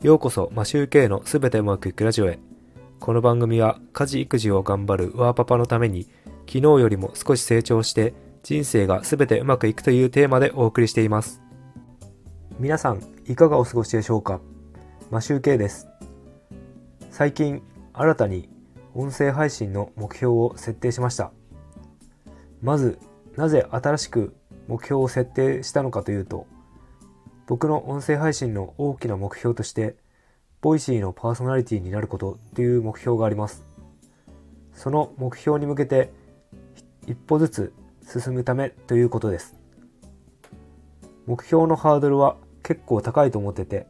ようこそマシューケイのすべてうまくいくラジオへ。この番組は家事育児を頑張るワーパパのために昨日よりも少し成長して人生がすべてうまくいくというテーマでお送りしています。皆さんいかがお過ごしでしょうか？マシューケイです。最近新たに音声配信の目標を設定しました。まずなぜ新しく目標を設定したのかというと僕の音声配信の大きな目標として、 Voicy のパーソナリティになることっていう目標があります。その目標に向けて一歩ずつ進むためということです。目標のハードルは結構高いと思ってて、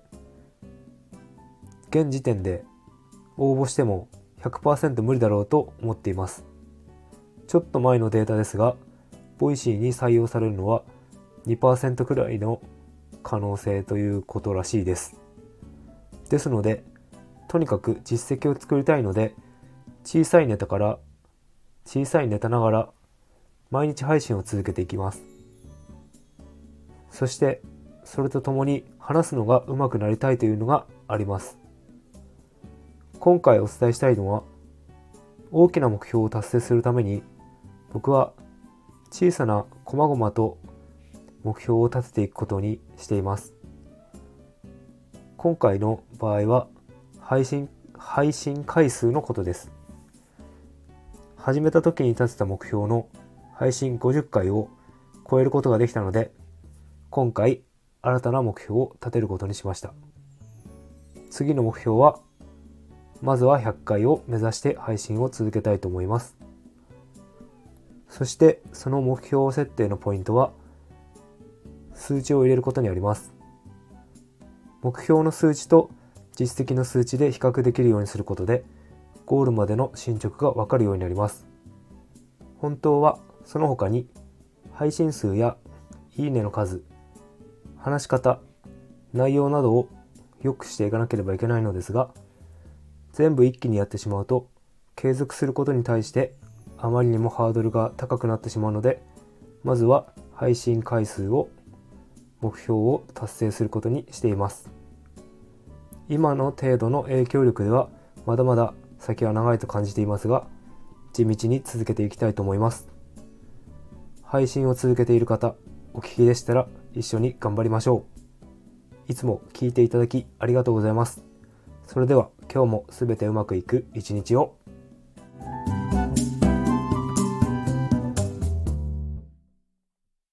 現時点で応募しても100%無理だろうと思っています。ちょっと前のデータですが、Voicy に採用されるのは2%くらいの可能性ということらしいです。ですので、とにかく実績を作りたいので、小さいネタから小さいネタながら毎日配信を続けていきます。そして、それとともに話すのが上手くなりたいというのがあります。今回お伝えしたいのは、大きな目標を達成するために、僕は小さな細々と目標を立てていくことにしています。今回の場合は配信、配信回数のことです。始めた時に立てた目標の配信50回を超えることができたので、今回新たな目標を立てることにしました。次の目標は、まずは100回を目指して配信を続けたいと思います。そしてその目標設定のポイントは、数値を入れることにあります。目標の数値と実績の数値で比較できるようにすることで、ゴールまでの進捗がわかるようになります。本当はその他に配信数やいいねの数、話し方、内容などを良くしていかなければいけないのですが、全部一気にやってしまうと継続することに対してあまりにもハードルが高くなってしまうので、まずは配信回数を目標を達成することにしています。今の程度の影響力ではまだまだ先は長いと感じていますが地道に続けていきたいと思います。配信を続けている方お聞きでしたら一緒に頑張りましょう。いつも聞いていただきありがとうございます。それでは今日も全てうまくいく一日を。